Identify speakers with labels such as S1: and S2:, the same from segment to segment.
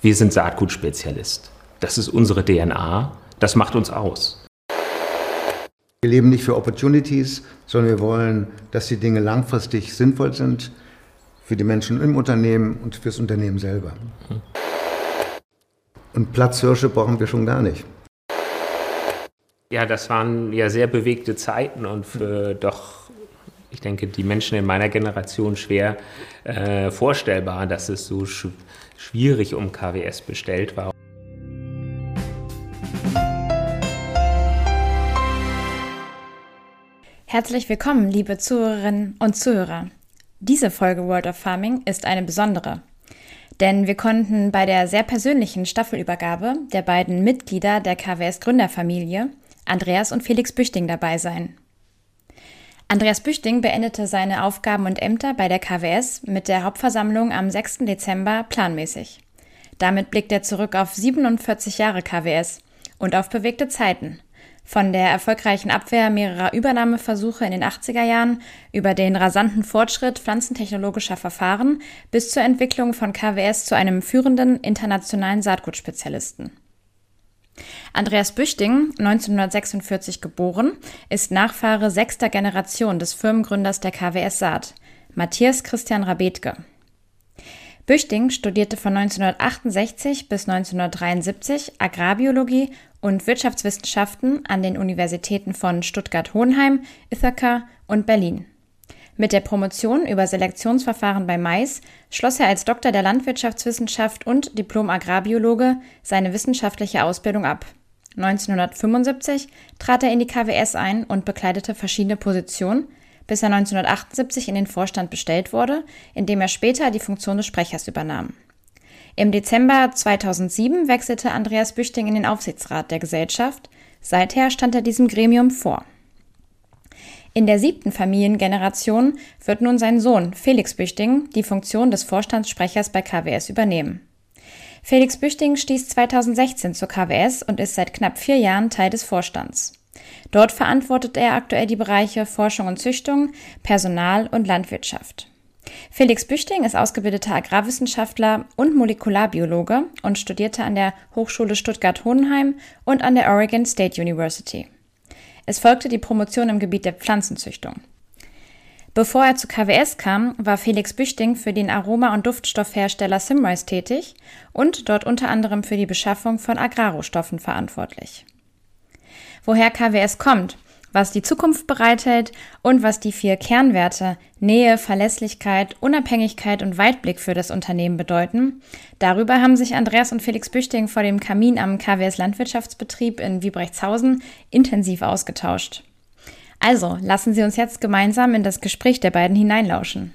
S1: Wir sind Saatgutspezialist. Das ist unsere DNA. Das macht uns aus.
S2: Wir leben nicht für Opportunities, sondern wir wollen, dass die Dinge langfristig sinnvoll sind für die Menschen im Unternehmen und fürs Unternehmen selber. Und Platzhirsche brauchen wir schon gar nicht.
S1: Ja, das waren ja sehr bewegte Zeiten und für doch, ich denke, die Menschen in meiner Generation schwer äh, vorstellbar, dass es so schwierig um KWS bestellt war.
S3: Herzlich willkommen, liebe Zuhörerinnen und Zuhörer. Diese Folge World of Farming ist eine besondere. Denn wir konnten bei der sehr persönlichen Staffelübergabe der beiden Mitglieder der KWS Gründerfamilie, Andreas und Felix Büchting, dabei sein. Andreas Büchting beendete seine Aufgaben und Ämter bei der KWS mit der Hauptversammlung am 6. Dezember planmäßig. Damit blickt er zurück auf 47 Jahre KWS und auf bewegte Zeiten – von der erfolgreichen Abwehr mehrerer Übernahmeversuche in den 80er Jahren über den rasanten Fortschritt pflanzentechnologischer Verfahren bis zur Entwicklung von KWS zu einem führenden internationalen Saatgutspezialisten. Andreas Büchting, 1946 geboren, ist Nachfahre sechster Generation des Firmengründers der KWS Saat, Matthias Christian Rabetke. Büchting studierte von 1968 bis 1973 Agrarbiologie und Wirtschaftswissenschaften an den Universitäten von Stuttgart-Hohenheim, Ithaca und Berlin. Mit der Promotion über Selektionsverfahren bei Mais schloss er als Doktor der Landwirtschaftswissenschaft und Diplom-Agrarbiologe seine wissenschaftliche Ausbildung ab. 1975 trat er in die KWS ein und bekleidete verschiedene Positionen, bis er 1978 in den Vorstand bestellt wurde, in dem er später die Funktion des Sprechers übernahm. Im Dezember 2007 wechselte Andreas Büchting in den Aufsichtsrat der Gesellschaft. Seither stand er diesem Gremium vor. In der siebten Familiengeneration wird nun sein Sohn Felix Büchting die Funktion des Vorstandssprechers bei KWS übernehmen. Felix Büchting stieß 2016 zur KWS und ist seit knapp vier Jahren Teil des Vorstands. Dort verantwortet er aktuell die Bereiche Forschung und Züchtung, Personal und Landwirtschaft. Felix Büchting ist ausgebildeter Agrarwissenschaftler und Molekularbiologe und studierte an der Hochschule Stuttgart-Hohenheim und an der Oregon State University. Es folgte die Promotion im Gebiet der Pflanzenzüchtung. Bevor er zu KWS kam, war Felix Büchting für den Aroma- und Duftstoffhersteller Simrise tätig und dort unter anderem für die Beschaffung von Agrarrohstoffen verantwortlich woher KWS kommt, was die Zukunft bereithält und was die vier Kernwerte Nähe, Verlässlichkeit, Unabhängigkeit und Weitblick für das Unternehmen bedeuten. Darüber haben sich Andreas und Felix Büchting vor dem Kamin am KWS Landwirtschaftsbetrieb in Wiebrechtshausen intensiv ausgetauscht. Also, lassen Sie uns jetzt gemeinsam in das Gespräch der beiden hineinlauschen.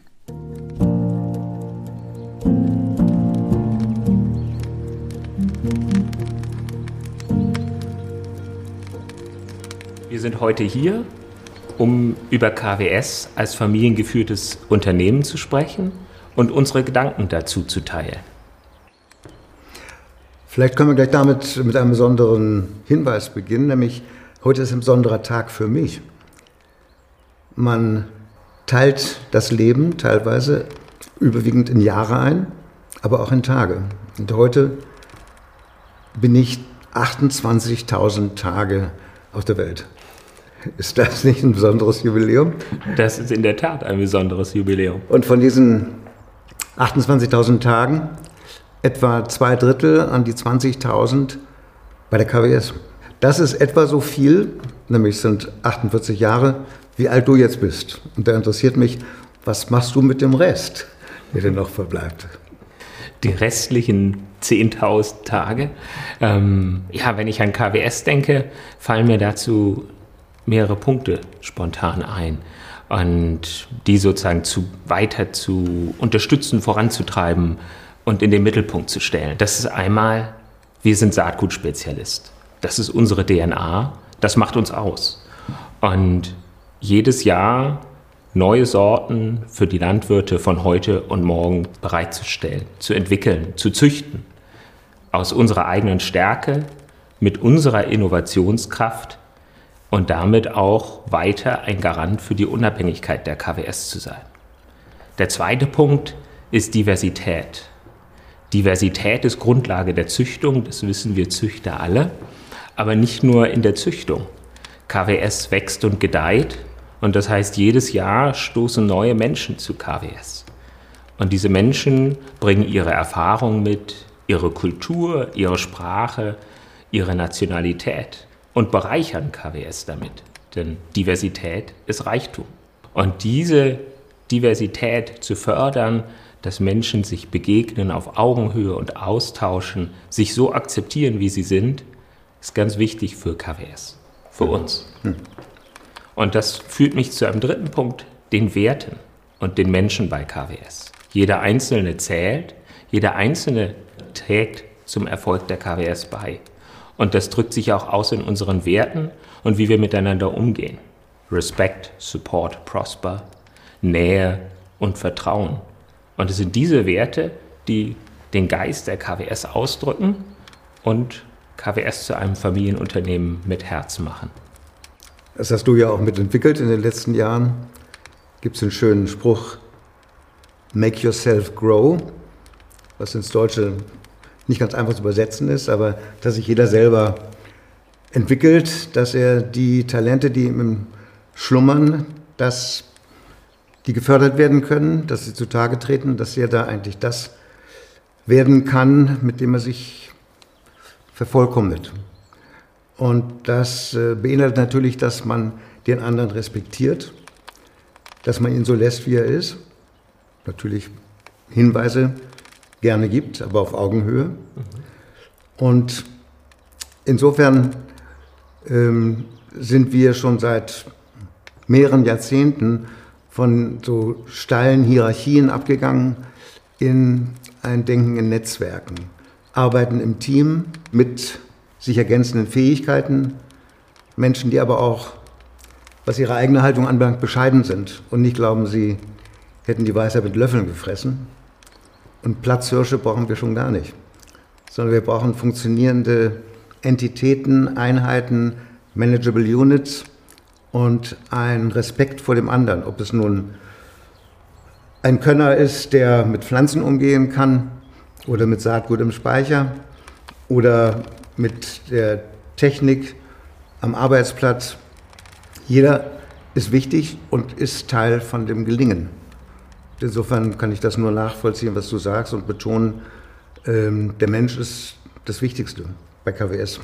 S1: Wir sind heute hier, um über KWS als familiengeführtes Unternehmen zu sprechen und unsere Gedanken dazu zu teilen.
S2: Vielleicht können wir gleich damit mit einem besonderen Hinweis beginnen, nämlich heute ist ein besonderer Tag für mich. Man teilt das Leben teilweise überwiegend in Jahre ein, aber auch in Tage. Und heute bin ich 28.000 Tage auf der Welt. Ist das nicht ein besonderes Jubiläum?
S1: Das ist in der Tat ein besonderes Jubiläum.
S2: Und von diesen 28.000 Tagen etwa zwei Drittel an die 20.000 bei der KWS. Das ist etwa so viel, nämlich sind 48 Jahre, wie alt du jetzt bist. Und da interessiert mich, was machst du mit dem Rest, der dir noch verbleibt?
S1: Die restlichen 10.000 Tage. Ähm, ja, wenn ich an KWS denke, fallen mir dazu mehrere Punkte spontan ein und die sozusagen zu, weiter zu unterstützen, voranzutreiben und in den Mittelpunkt zu stellen. Das ist einmal, wir sind Saatgutspezialist. Das ist unsere DNA, das macht uns aus. Und jedes Jahr neue Sorten für die Landwirte von heute und morgen bereitzustellen, zu entwickeln, zu züchten. Aus unserer eigenen Stärke, mit unserer Innovationskraft und damit auch weiter ein Garant für die Unabhängigkeit der KWS zu sein. Der zweite Punkt ist Diversität. Diversität ist Grundlage der Züchtung, das wissen wir Züchter alle, aber nicht nur in der Züchtung. KWS wächst und gedeiht und das heißt, jedes Jahr stoßen neue Menschen zu KWS. Und diese Menschen bringen ihre Erfahrung mit, ihre Kultur, ihre Sprache, ihre Nationalität und bereichern KWS damit. Denn Diversität ist Reichtum. Und diese Diversität zu fördern, dass Menschen sich begegnen auf Augenhöhe und austauschen, sich so akzeptieren, wie sie sind, ist ganz wichtig für KWS, für uns. Und das führt mich zu einem dritten Punkt, den Werten und den Menschen bei KWS. Jeder Einzelne zählt, jeder Einzelne trägt zum Erfolg der KWS bei. Und das drückt sich auch aus in unseren Werten und wie wir miteinander umgehen. Respect, Support, Prosper, Nähe und Vertrauen. Und es sind diese Werte, die den Geist der KWS ausdrücken und KWS zu einem Familienunternehmen mit Herz machen.
S2: Das hast du ja auch mitentwickelt in den letzten Jahren. Gibt es einen schönen Spruch, Make yourself grow, was ins Deutsche nicht ganz einfach zu übersetzen ist, aber dass sich jeder selber entwickelt, dass er die Talente, die ihm schlummern, dass die gefördert werden können, dass sie zutage treten, dass er da eigentlich das werden kann, mit dem er sich vervollkommnet. Und das äh, beinhaltet natürlich, dass man den anderen respektiert, dass man ihn so lässt, wie er ist. Natürlich Hinweise gerne gibt, aber auf Augenhöhe. Und insofern ähm, sind wir schon seit mehreren Jahrzehnten von so steilen Hierarchien abgegangen in ein Denken in Netzwerken, arbeiten im Team mit sich ergänzenden Fähigkeiten, Menschen, die aber auch, was ihre eigene Haltung anbelangt, bescheiden sind und nicht glauben, sie hätten die Weisheit mit Löffeln gefressen. Und Platzhirsche brauchen wir schon gar nicht, sondern wir brauchen funktionierende Entitäten, Einheiten, manageable Units und einen Respekt vor dem anderen. Ob es nun ein Könner ist, der mit Pflanzen umgehen kann oder mit Saatgut im Speicher oder mit der Technik am Arbeitsplatz. Jeder ist wichtig und ist Teil von dem Gelingen. Insofern kann ich das nur nachvollziehen, was du sagst und betonen, ähm, der Mensch ist das Wichtigste bei KWS.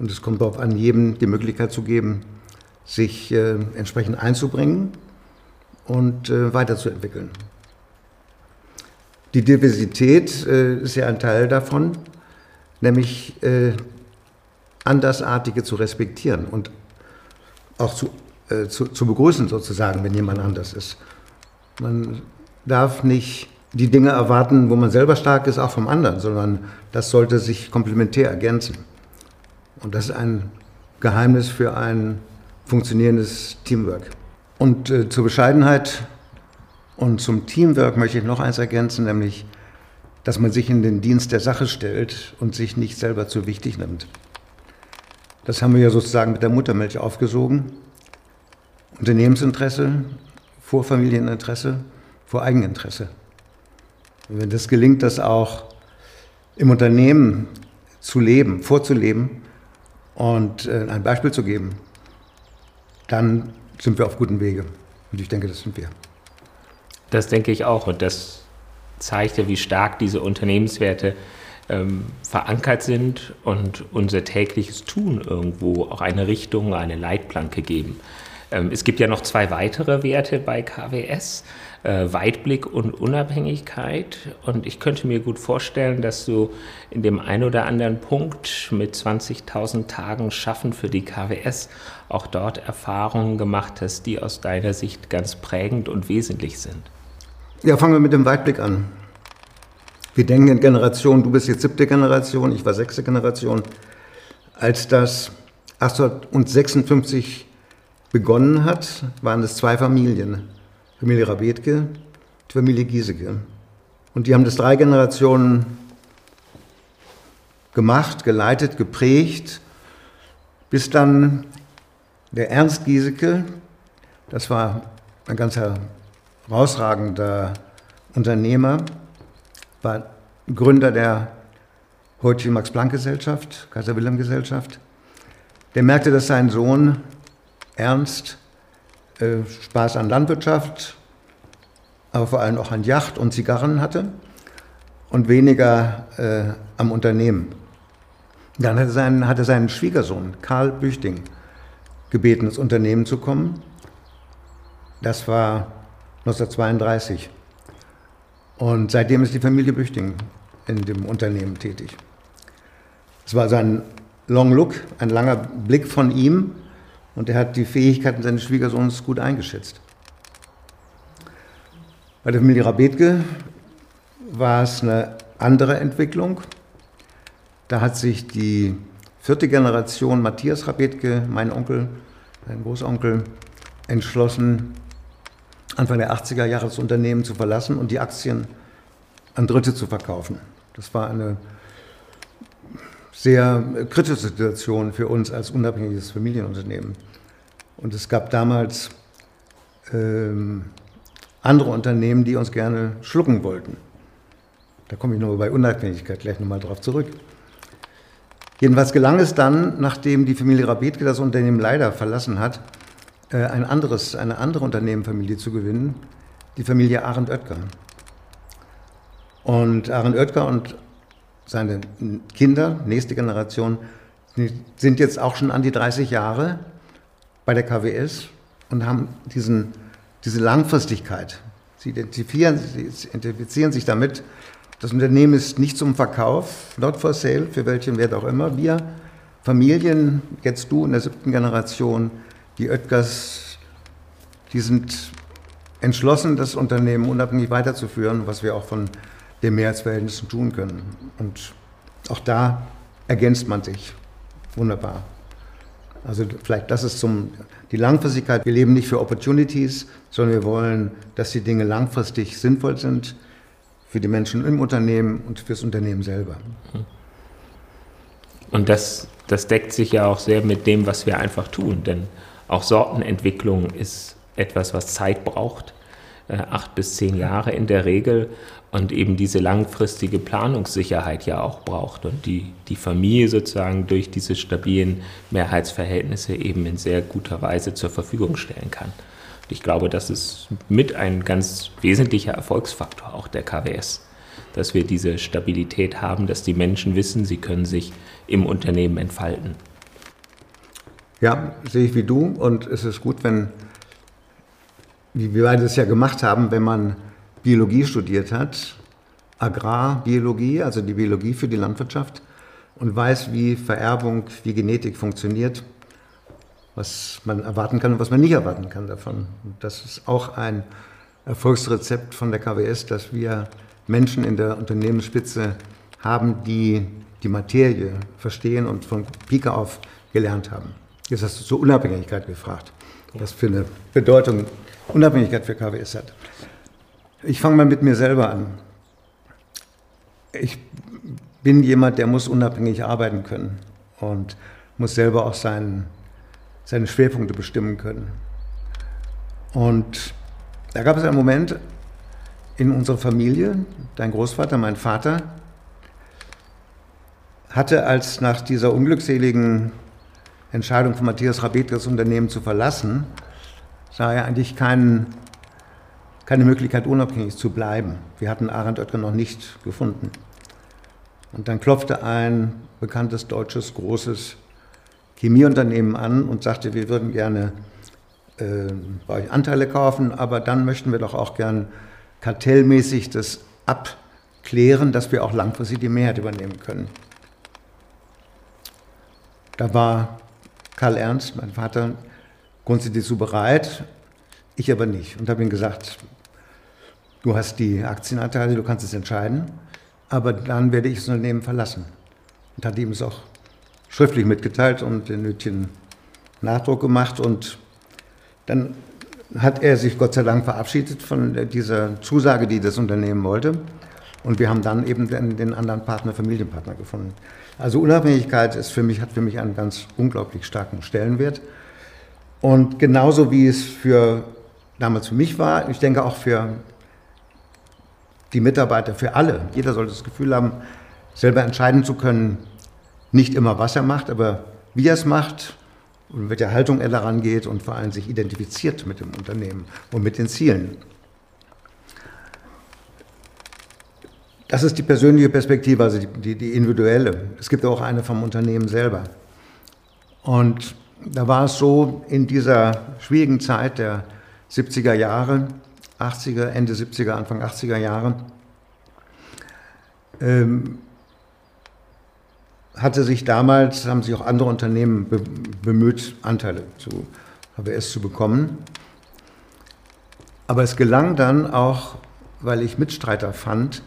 S2: Und es kommt darauf an, jedem die Möglichkeit zu geben, sich äh, entsprechend einzubringen und äh, weiterzuentwickeln. Die Diversität äh, ist ja ein Teil davon nämlich äh, Andersartige zu respektieren und auch zu, äh, zu, zu begrüßen sozusagen, wenn jemand anders ist. Man darf nicht die Dinge erwarten, wo man selber stark ist, auch vom anderen, sondern das sollte sich komplementär ergänzen. Und das ist ein Geheimnis für ein funktionierendes Teamwork. Und äh, zur Bescheidenheit und zum Teamwork möchte ich noch eins ergänzen, nämlich dass man sich in den Dienst der Sache stellt und sich nicht selber zu wichtig nimmt. Das haben wir ja sozusagen mit der Muttermilch aufgesogen. Unternehmensinteresse vor Familieninteresse, vor Eigeninteresse. Und wenn das gelingt, das auch im Unternehmen zu leben, vorzuleben und äh, ein Beispiel zu geben, dann sind wir auf gutem Wege. Und ich denke, das sind wir.
S1: Das denke ich auch. Und das zeigt ja, wie stark diese Unternehmenswerte ähm, verankert sind und unser tägliches Tun irgendwo auch eine Richtung, eine Leitplanke geben. Ähm, es gibt ja noch zwei weitere Werte bei KWS, äh, Weitblick und Unabhängigkeit. Und ich könnte mir gut vorstellen, dass du in dem einen oder anderen Punkt mit 20.000 Tagen Schaffen für die KWS auch dort Erfahrungen gemacht hast, die aus deiner Sicht ganz prägend und wesentlich sind.
S2: Ja, fangen wir mit dem Weitblick an. Wir denken in Generationen, du bist jetzt siebte Generation, ich war sechste Generation. Als das 1856 begonnen hat, waren es zwei Familien. Familie Rabetke, die Familie Giesecke. Und die haben das drei Generationen gemacht, geleitet, geprägt, bis dann der Ernst Giesecke, das war ein ganzer herausragender Unternehmer, war Gründer der heutigen Max-Planck-Gesellschaft, Kaiser-Wilhelm-Gesellschaft. Der merkte, dass sein Sohn Ernst äh, Spaß an Landwirtschaft, aber vor allem auch an Yacht und Zigarren hatte und weniger äh, am Unternehmen. Dann hat er, seinen, hat er seinen Schwiegersohn, Karl Büchting, gebeten, ins Unternehmen zu kommen. Das war 1932. Und seitdem ist die Familie Büchting in dem Unternehmen tätig. Es war sein Long Look, ein langer Blick von ihm und er hat die Fähigkeiten seines Schwiegersohns gut eingeschätzt. Bei der Familie Rabetke war es eine andere Entwicklung. Da hat sich die vierte Generation Matthias Rabetke, mein Onkel, mein Großonkel, entschlossen, Anfang der 80er Jahre das Unternehmen zu verlassen und die Aktien an Dritte zu verkaufen. Das war eine sehr kritische Situation für uns als unabhängiges Familienunternehmen. Und es gab damals ähm, andere Unternehmen, die uns gerne schlucken wollten. Da komme ich nur bei Unabhängigkeit gleich nochmal drauf zurück. Jedenfalls gelang es dann, nachdem die Familie Rabetke das Unternehmen leider verlassen hat, äh, ein anderes, eine andere Unternehmenfamilie zu gewinnen, die Familie Arendt Oetker. Und Arendt Oetker und seine Kinder, nächste Generation, sind jetzt auch schon an die 30 Jahre bei der KWS und haben diesen, diese Langfristigkeit. Sie identifizieren, sie identifizieren sich damit, das Unternehmen ist nicht zum Verkauf, not for sale, für welchen Wert auch immer. Wir Familien, jetzt du in der siebten Generation, die Oetkers, die sind entschlossen, das Unternehmen unabhängig weiterzuführen, was wir auch von den Mehrheitsverhältnissen tun können. Und auch da ergänzt man sich wunderbar. Also vielleicht das ist zum, die Langfristigkeit. Wir leben nicht für Opportunities, sondern wir wollen, dass die Dinge langfristig sinnvoll sind für die Menschen im Unternehmen und fürs Unternehmen selber.
S1: Und das, das deckt sich ja auch sehr mit dem, was wir einfach tun, denn auch Sortenentwicklung ist etwas, was Zeit braucht, äh, acht bis zehn Jahre in der Regel und eben diese langfristige Planungssicherheit ja auch braucht und die, die Familie sozusagen durch diese stabilen Mehrheitsverhältnisse eben in sehr guter Weise zur Verfügung stellen kann. Ich glaube, das ist mit ein ganz wesentlicher Erfolgsfaktor auch der KWS, dass wir diese Stabilität haben, dass die Menschen wissen, sie können sich im Unternehmen entfalten.
S2: Ja, sehe ich wie du und es ist gut, wenn, wie wir beide es ja gemacht haben, wenn man Biologie studiert hat, Agrarbiologie, also die Biologie für die Landwirtschaft und weiß, wie Vererbung, wie Genetik funktioniert, was man erwarten kann und was man nicht erwarten kann davon. Und das ist auch ein Erfolgsrezept von der KWS, dass wir Menschen in der Unternehmensspitze haben, die die Materie verstehen und von Pike auf gelernt haben. Jetzt hast du zur Unabhängigkeit gefragt, was für eine Bedeutung Unabhängigkeit für KWS hat. Ich fange mal mit mir selber an. Ich bin jemand, der muss unabhängig arbeiten können und muss selber auch seinen seine Schwerpunkte bestimmen können. Und da gab es einen Moment in unserer Familie, dein Großvater, mein Vater, hatte als nach dieser unglückseligen Entscheidung von Matthias Rabet, das Unternehmen zu verlassen, sah er eigentlich keinen, keine Möglichkeit, unabhängig zu bleiben. Wir hatten Arendt Oetker noch nicht gefunden. Und dann klopfte ein bekanntes deutsches großes Chemieunternehmen an und sagte, wir würden gerne äh, bei euch Anteile kaufen, aber dann möchten wir doch auch gern kartellmäßig das abklären, dass wir auch langfristig die Mehrheit übernehmen können. Da war Karl Ernst, mein Vater, grundsätzlich so bereit, ich aber nicht. Und habe ihm gesagt, du hast die Aktienanteile, du kannst es entscheiden, aber dann werde ich das Unternehmen verlassen. Und hat ihm es auch schriftlich mitgeteilt und den nötigen Nachdruck gemacht. Und dann hat er sich Gott sei Dank verabschiedet von dieser Zusage, die das Unternehmen wollte. Und wir haben dann eben den, anderen Partner, Familienpartner gefunden. Also Unabhängigkeit ist für mich, hat für mich einen ganz unglaublich starken Stellenwert. Und genauso wie es für damals für mich war, ich denke auch für die Mitarbeiter für alle. Jeder sollte das Gefühl haben, selber entscheiden zu können, nicht immer was er macht, aber wie er es macht und mit welcher Haltung er daran geht und vor allem sich identifiziert mit dem Unternehmen und mit den Zielen. Das ist die persönliche Perspektive, also die, die, die individuelle. Es gibt auch eine vom Unternehmen selber. Und da war es so, in dieser schwierigen Zeit der 70er Jahre, 80er, Ende 70er, Anfang 80er Jahre, ähm, hatte sich damals, haben sich auch andere Unternehmen be bemüht, Anteile zu HBS zu bekommen. Aber es gelang dann auch, weil ich Mitstreiter fand,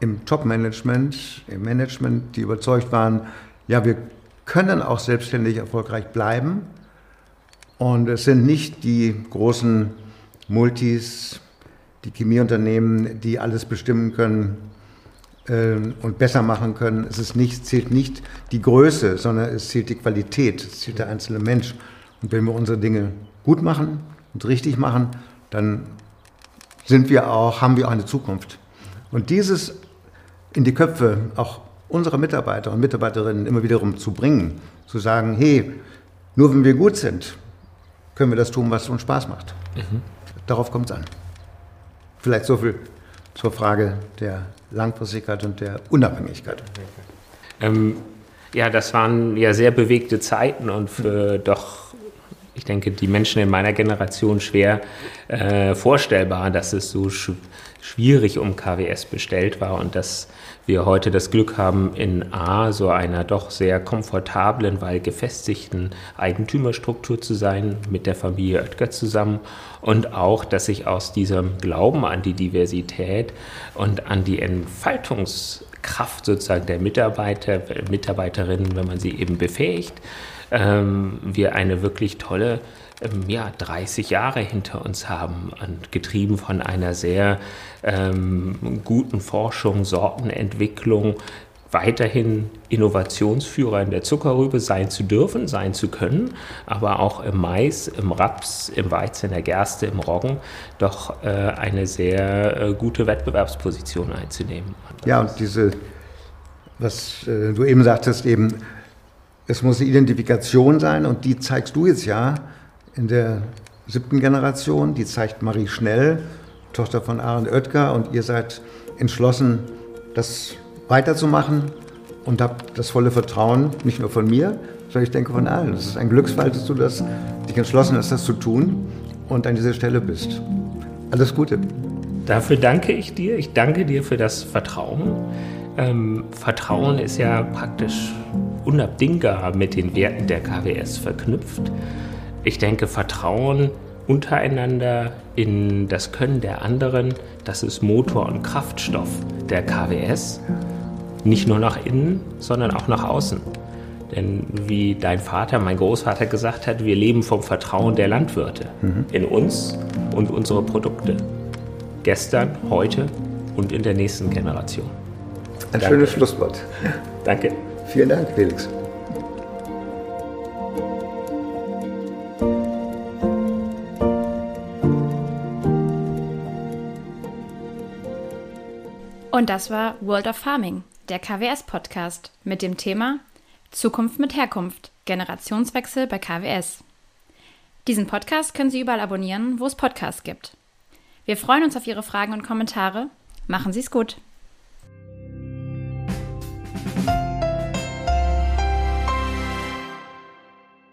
S2: im Top-Management, im Management, die überzeugt waren, ja, wir können auch selbstständig erfolgreich bleiben. Und es sind nicht die großen Multis, die Chemieunternehmen, die alles bestimmen können äh, und besser machen können. Es ist nicht, zählt nicht die Größe, sondern es zählt die Qualität, es zählt der einzelne Mensch. Und wenn wir unsere Dinge gut machen und richtig machen, dann sind wir auch, haben wir auch eine Zukunft. Und dieses in die Köpfe auch unserer Mitarbeiter und Mitarbeiterinnen immer wiederum zu bringen, zu sagen, hey, nur wenn wir gut sind, können wir das tun, was uns Spaß macht. Mhm. Darauf kommt es an. Vielleicht so viel zur Frage der Langfristigkeit und der Unabhängigkeit.
S1: Ähm, ja, das waren ja sehr bewegte Zeiten und für doch, ich denke, die Menschen in meiner Generation schwer äh, vorstellbar, dass es so sch schwierig um KWS bestellt war und dass wir heute das Glück haben, in A so einer doch sehr komfortablen, weil gefestigten Eigentümerstruktur zu sein, mit der Familie Oetker zusammen und auch, dass sich aus diesem Glauben an die Diversität und an die Entfaltungskraft sozusagen der Mitarbeiter, Mitarbeiterinnen, wenn man sie eben befähigt, ähm, wir eine wirklich tolle ähm, ja, 30 Jahre hinter uns haben und getrieben von einer sehr ähm, guten Forschung, Sortenentwicklung, weiterhin Innovationsführer in der Zuckerrübe sein zu dürfen, sein zu können, aber auch im Mais, im Raps, im Weizen, der Gerste, im Roggen doch äh, eine sehr äh, gute Wettbewerbsposition einzunehmen.
S2: ja, und diese, was äh, du eben sagtest, eben, es muss eine Identifikation sein und die zeigst du jetzt ja in der siebten Generation, die zeigt Marie Schnell, Tochter von Arend Oetker, und ihr seid entschlossen, das weiterzumachen und habt das volle Vertrauen, nicht nur von mir, sondern ich denke von allen. Es ist ein Glücksfall, dass du das, dich entschlossen hast, das zu tun und an dieser Stelle bist. Alles Gute.
S1: Dafür danke ich dir. Ich danke dir für das Vertrauen. Ähm, Vertrauen ist ja praktisch unabdingbar mit den Werten der KWS verknüpft. Ich denke, Vertrauen untereinander in das Können der anderen, das ist Motor und Kraftstoff der KWS. Nicht nur nach innen, sondern auch nach außen. Denn wie dein Vater, mein Großvater gesagt hat, wir leben vom Vertrauen der Landwirte mhm. in uns und unsere Produkte. Gestern, heute und in der nächsten Generation.
S2: Ein Danke. schönes Schlusswort.
S1: Danke.
S2: Vielen Dank, Felix.
S3: Und das war World of Farming, der KWS-Podcast mit dem Thema Zukunft mit Herkunft, Generationswechsel bei KWS. Diesen Podcast können Sie überall abonnieren, wo es Podcasts gibt. Wir freuen uns auf Ihre Fragen und Kommentare. Machen Sie es gut.